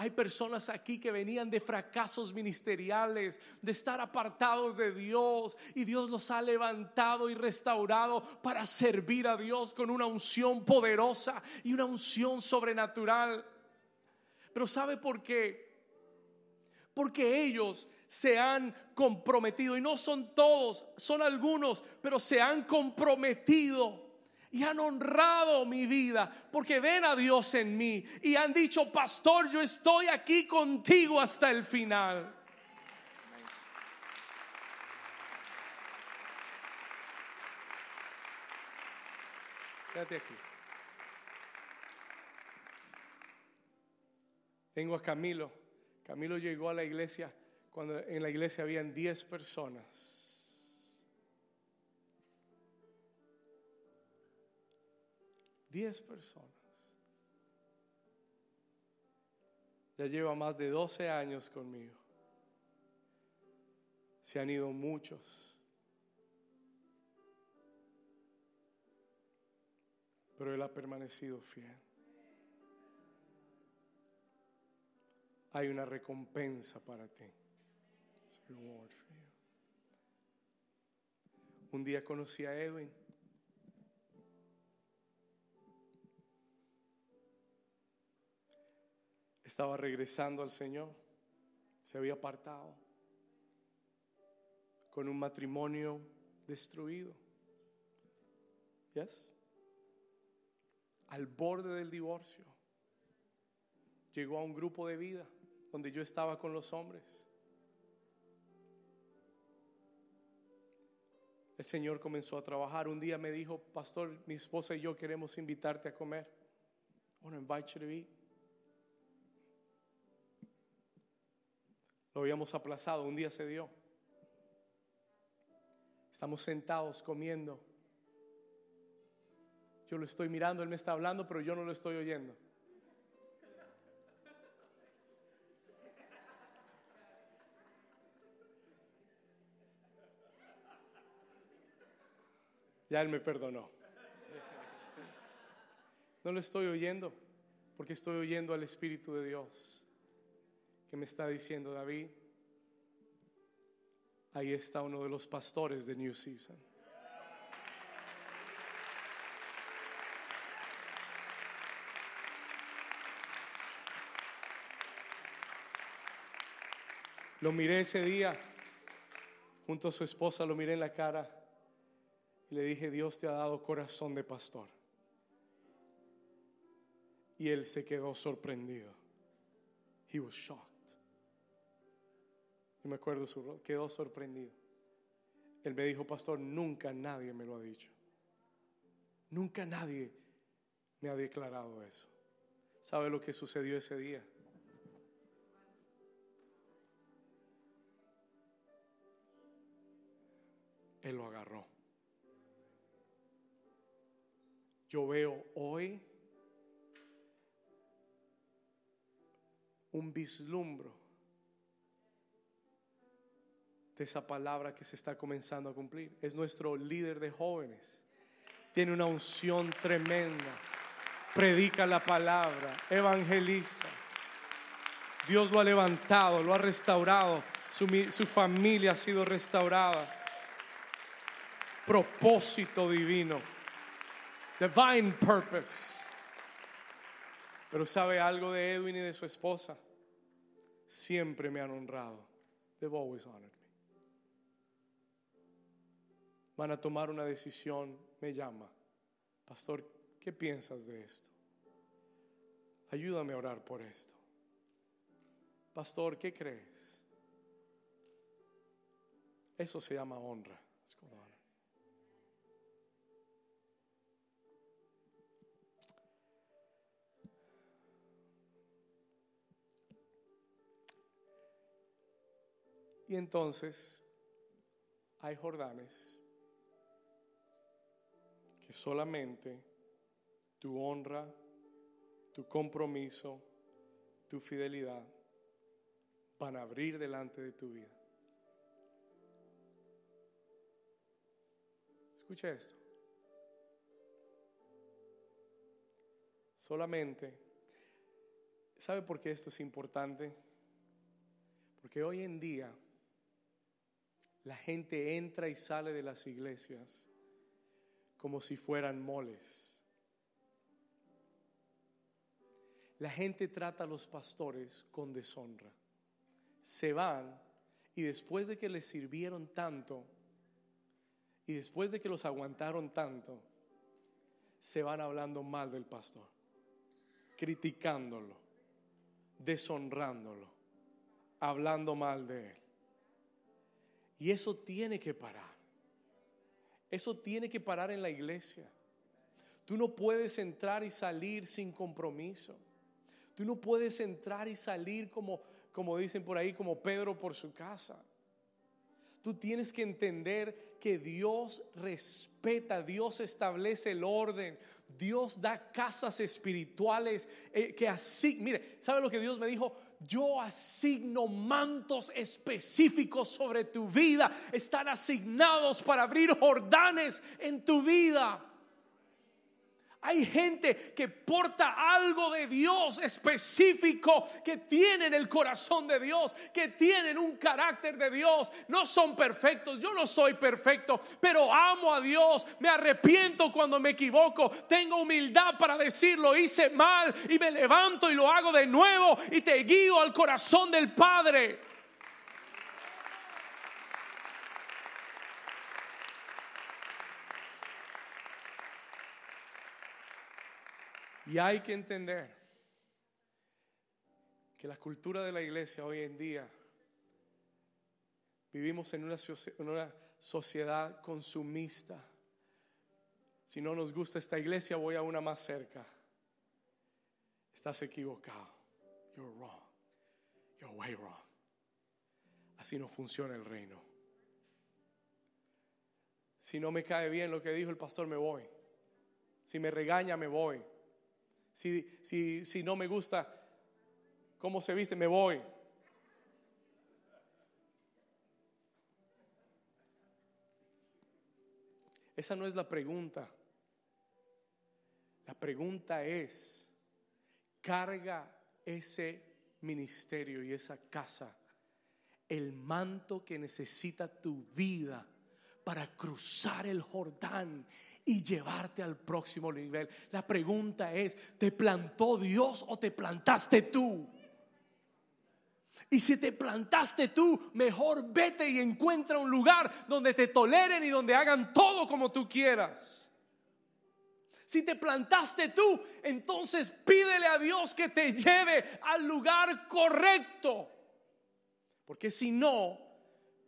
Hay personas aquí que venían de fracasos ministeriales, de estar apartados de Dios y Dios los ha levantado y restaurado para servir a Dios con una unción poderosa y una unción sobrenatural. Pero ¿sabe por qué? Porque ellos se han comprometido y no son todos, son algunos, pero se han comprometido y han honrado mi vida porque ven a Dios en mí y han dicho, pastor, yo estoy aquí contigo hasta el final. Quédate aquí. Tengo a Camilo. Camilo llegó a la iglesia cuando en la iglesia habían 10 personas. Diez personas. Ya lleva más de 12 años conmigo. Se han ido muchos. Pero Él ha permanecido fiel. Hay una recompensa para ti. Un día conocí a Edwin. Estaba regresando al Señor, se había apartado con un matrimonio destruido. ¿Yes? Al borde del divorcio. Llegó a un grupo de vida donde yo estaba con los hombres. El Señor comenzó a trabajar. Un día me dijo, pastor, mi esposa y yo queremos invitarte a comer. I want to invite to. Lo habíamos aplazado, un día se dio. Estamos sentados comiendo. Yo lo estoy mirando, él me está hablando, pero yo no lo estoy oyendo. Ya él me perdonó. No lo estoy oyendo porque estoy oyendo al Espíritu de Dios que me está diciendo David, ahí está uno de los pastores de New Season. Lo miré ese día junto a su esposa, lo miré en la cara y le dije, Dios te ha dado corazón de pastor. Y él se quedó sorprendido. He was shocked me acuerdo su rostro, quedó sorprendido. Él me dijo, pastor, nunca nadie me lo ha dicho. Nunca nadie me ha declarado eso. ¿Sabe lo que sucedió ese día? Él lo agarró. Yo veo hoy un vislumbro de esa palabra que se está comenzando a cumplir. Es nuestro líder de jóvenes. Tiene una unción tremenda. Predica la palabra, evangeliza. Dios lo ha levantado, lo ha restaurado. Su, su familia ha sido restaurada. Propósito divino. Divine purpose. Pero sabe algo de Edwin y de su esposa. Siempre me han honrado. They've always honored Van a tomar una decisión, me llama. Pastor, ¿qué piensas de esto? Ayúdame a orar por esto. Pastor, ¿qué crees? Eso se llama honra. Y entonces hay Jordanes solamente tu honra, tu compromiso, tu fidelidad van a abrir delante de tu vida. Escucha esto. Solamente, ¿sabe por qué esto es importante? Porque hoy en día la gente entra y sale de las iglesias como si fueran moles. La gente trata a los pastores con deshonra. Se van y después de que les sirvieron tanto y después de que los aguantaron tanto, se van hablando mal del pastor, criticándolo, deshonrándolo, hablando mal de él. Y eso tiene que parar. Eso tiene que parar en la iglesia. Tú no puedes entrar y salir sin compromiso. Tú no puedes entrar y salir como, como dicen por ahí, como Pedro por su casa. Tú tienes que entender que Dios respeta, Dios establece el orden, Dios da casas espirituales eh, que así, mire, ¿sabe lo que Dios me dijo? Yo asigno mantos específicos sobre tu vida. Están asignados para abrir Jordanes en tu vida. Hay gente que porta algo de Dios específico, que tienen el corazón de Dios, que tienen un carácter de Dios. No son perfectos, yo no soy perfecto, pero amo a Dios, me arrepiento cuando me equivoco, tengo humildad para decirlo, hice mal y me levanto y lo hago de nuevo y te guío al corazón del Padre. Y hay que entender que la cultura de la iglesia hoy en día, vivimos en una, sociedad consumista. Si no nos gusta esta iglesia, voy a una más cerca. Estás equivocado. You're wrong. You're way wrong. Así no funciona el reino. Si no me cae bien lo que dijo el pastor, me voy. Si me regaña, me voy. Si, si, no me gusta cómo se viste, me voy. Esa no es la pregunta. La pregunta es, carga ese ministerio y esa casa el manto que necesita tu vida para cruzar el Jordán y llevarte al próximo nivel. La pregunta es, ¿te plantó Dios o te plantaste tú? Y si te plantaste tú, mejor vete y encuentra un lugar donde te toleren y donde hagan todo como tú quieras. Si te plantaste tú, entonces pídele a Dios que te lleve al lugar correcto. Porque si no,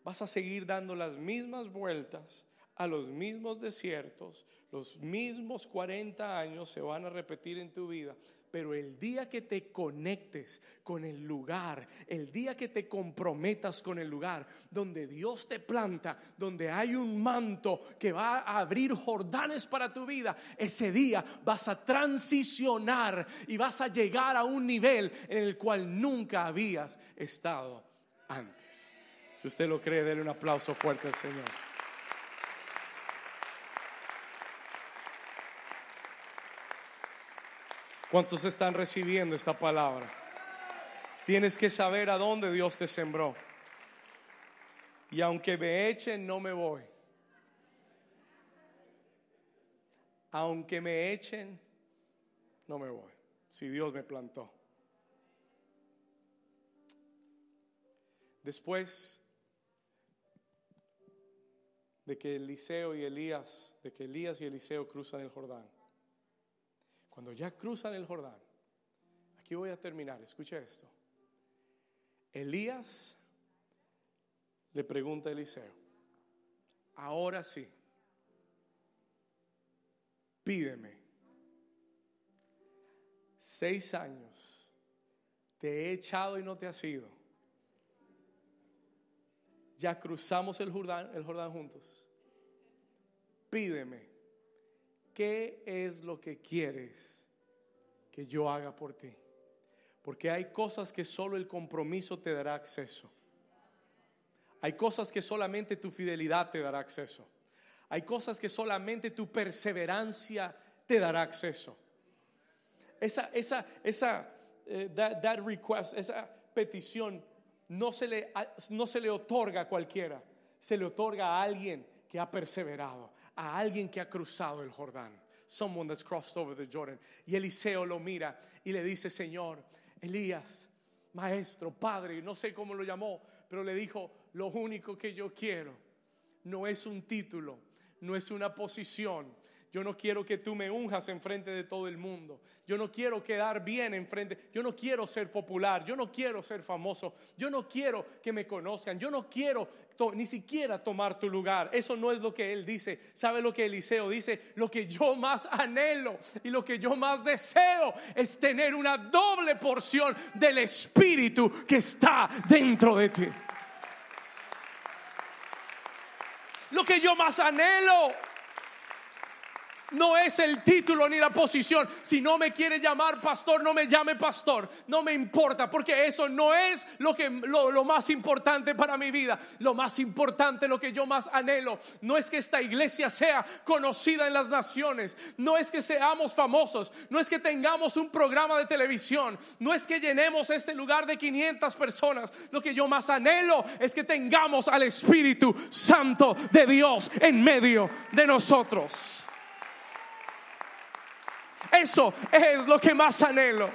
vas a seguir dando las mismas vueltas a los mismos desiertos, los mismos 40 años se van a repetir en tu vida. Pero el día que te conectes con el lugar, el día que te comprometas con el lugar donde Dios te planta, donde hay un manto que va a abrir Jordanes para tu vida, ese día vas a transicionar y vas a llegar a un nivel en el cual nunca habías estado antes. Si usted lo cree, déle un aplauso fuerte al Señor. ¿Cuántos están recibiendo esta palabra? Tienes que saber a dónde Dios te sembró. Y aunque me echen, no me voy. Aunque me echen, no me voy. Si Dios me plantó. Después de que Eliseo y Elías, de que Elías y Eliseo cruzan el Jordán. Cuando ya cruzan el Jordán, aquí voy a terminar, escucha esto. Elías le pregunta a Eliseo, ahora sí, pídeme, seis años, te he echado y no te has ido. Ya cruzamos el Jordán, el Jordán juntos. Pídeme, ¿qué es lo que quieres que yo haga por ti? Porque hay cosas que solo el compromiso te dará acceso. Hay cosas que solamente tu fidelidad te dará acceso. Hay cosas que solamente tu perseverancia te dará acceso. Esa, esa, esa, eh, that, request, esa petición no se, le, no se le otorga a cualquiera, se le otorga a alguien que ha perseverado, a alguien que ha cruzado el Jordán. Someone that's crossed over the Jordan. Y Eliseo lo mira y le dice, Señor, Elías, maestro, padre, no sé cómo lo llamó, pero le dijo, lo único que yo quiero no es un título, no es una posición, yo no quiero que tú me unjas en frente de todo el mundo. Yo no quiero quedar bien en frente. Yo no quiero ser popular. Yo no quiero ser famoso. Yo no quiero que me conozcan. Yo no quiero ni siquiera tomar tu lugar. Eso no es lo que él dice. ¿Sabe lo que Eliseo dice? Lo que yo más anhelo y lo que yo más deseo es tener una doble porción del Espíritu que está dentro de ti. Lo que yo más anhelo no es el título ni la posición. Si no me quiere llamar pastor, no me llame pastor. No me importa, porque eso no es lo, que, lo, más importante para mi vida. Lo más importante, lo que yo más anhelo, no es que esta iglesia sea conocida en las naciones. No es que seamos famosos. No es que tengamos un programa de televisión. No es que llenemos este lugar de 500 personas. Lo que yo más anhelo es que tengamos al Espíritu Santo de Dios en medio de nosotros. Eso es lo que más anhelo.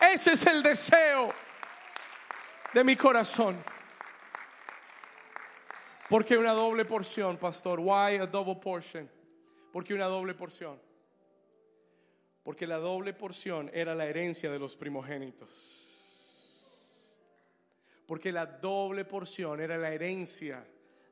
Ese es el deseo de mi corazón. Porque una doble porción, pastor. Why a double portion? Porque una doble porción. Porque la doble porción era la herencia de los primogénitos. Porque la doble porción era la herencia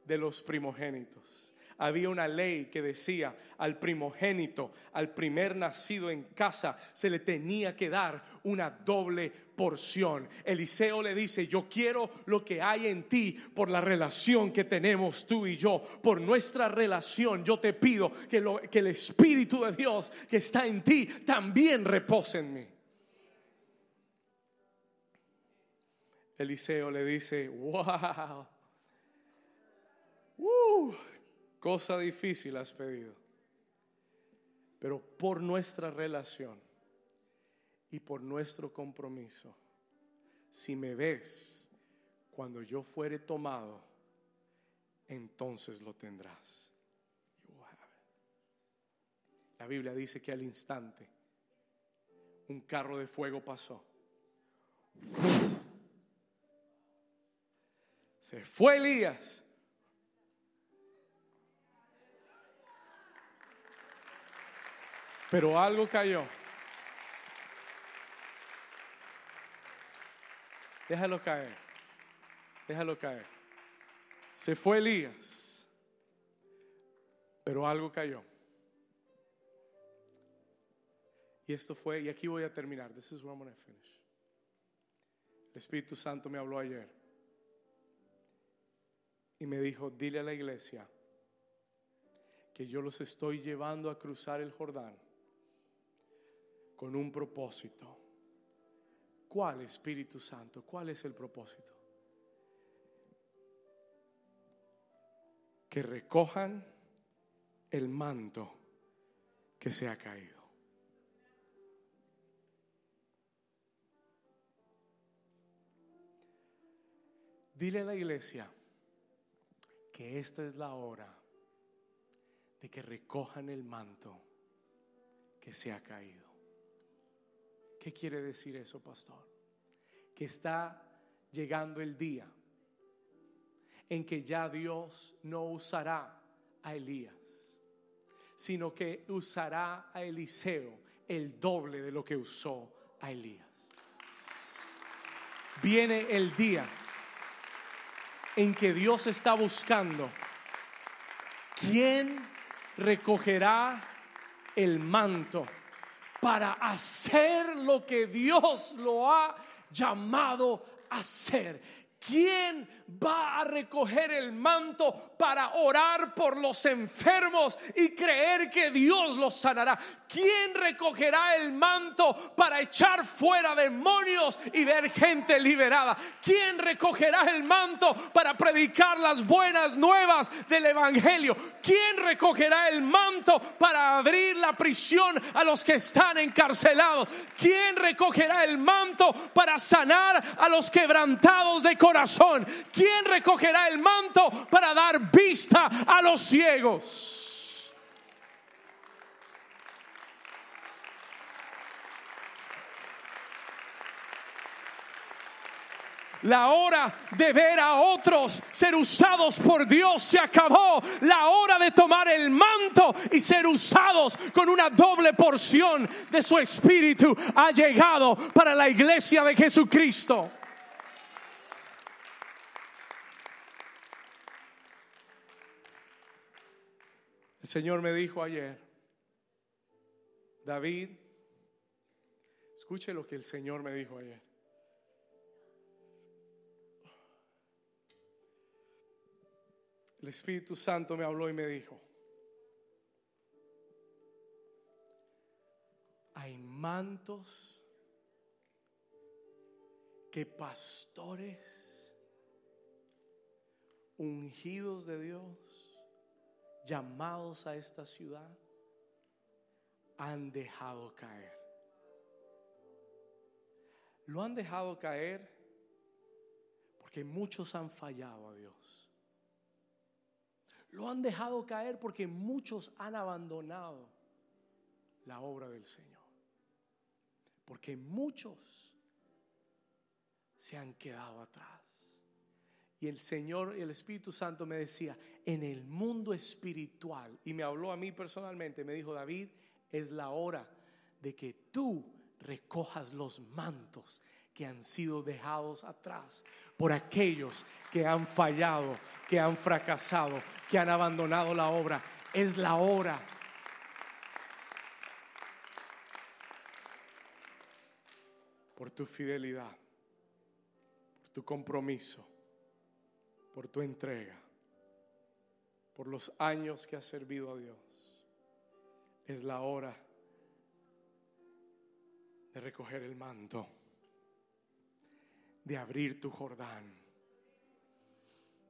de los primogénitos había una ley que decía al primogénito, al primer nacido en casa, se le tenía que dar una doble porción. Eliseo le dice, yo quiero lo que hay en ti por la relación que tenemos tú y yo, por nuestra relación. Yo te pido que, lo, que el Espíritu de Dios que está en ti también repose en mí. Eliseo le dice, wow. Uh, Cosa difícil has pedido. Pero por nuestra relación y por nuestro compromiso, si me ves cuando yo fuere tomado, entonces lo tendrás. La Biblia dice que al instante un carro de fuego pasó. Se fue Elías Pero algo cayó. Déjalo caer. Déjalo caer. Se fue Elías. Pero algo cayó. Y esto fue, y aquí voy a terminar. This is where I'm going to finish. El Espíritu Santo me habló ayer. Y me dijo, dile a la iglesia que yo los estoy llevando a cruzar el Jordán con un propósito. ¿Cuál Espíritu Santo? ¿Cuál es el propósito? que recojan el manto que se ha caído. Dile a la iglesia que esta es la hora de que recojan el manto que se ha caído. ¿Qué quiere decir eso, pastor? Que está llegando el día en que ya Dios no usará a Elías, sino que usará a Eliseo el doble de lo que usó a Elías. Viene el día en que Dios está buscando quién recogerá el manto para hacer lo que Dios lo ha llamado a hacer. ¿Quién va a recoger el manto para orar por los enfermos y creer que Dios los sanará? ¿Quién recogerá el manto para echar fuera demonios y ver gente liberada? ¿Quién recogerá el manto para predicar las buenas nuevas del Evangelio? ¿Quién recogerá el manto para abrir la prisión a los que están encarcelados? ¿Quién recogerá el manto para sanar a los quebrantados de corazón? ¿Quién recogerá el manto para dar vista a los ciegos? La hora de ver a otros ser usados por Dios se acabó. La hora de tomar el manto y ser usados con una doble porción de su espíritu ha llegado para la iglesia de Jesucristo. Señor me dijo ayer, David, escuche lo que el Señor me dijo ayer. El Espíritu Santo me habló y me dijo, hay mantos que pastores ungidos de Dios llamados a esta ciudad han dejado caer. Lo han dejado caer porque muchos han fallado a Dios. Lo han dejado caer porque muchos han abandonado la obra del Señor. Porque muchos se han quedado atrás. Y el Señor, el Espíritu Santo me decía, en el mundo espiritual, y me habló a mí personalmente, me dijo, David, es la hora de que tú recojas los mantos que han sido dejados atrás por aquellos que han fallado, que han fracasado, que han abandonado la obra. Es la hora. Por tu fidelidad, por tu compromiso por tu entrega, por los años que has servido a Dios. Es la hora de recoger el manto, de abrir tu Jordán,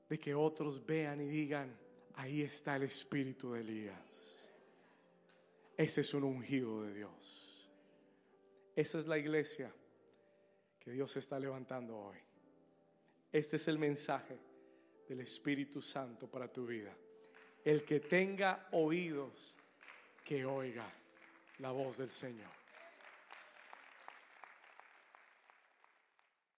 de que otros vean y digan, ahí está el espíritu de Elías. Ese es un ungido de Dios. Esa es la iglesia que Dios está levantando hoy. Este es el mensaje del Espíritu Santo para tu vida. El que tenga oídos, que oiga la voz del Señor.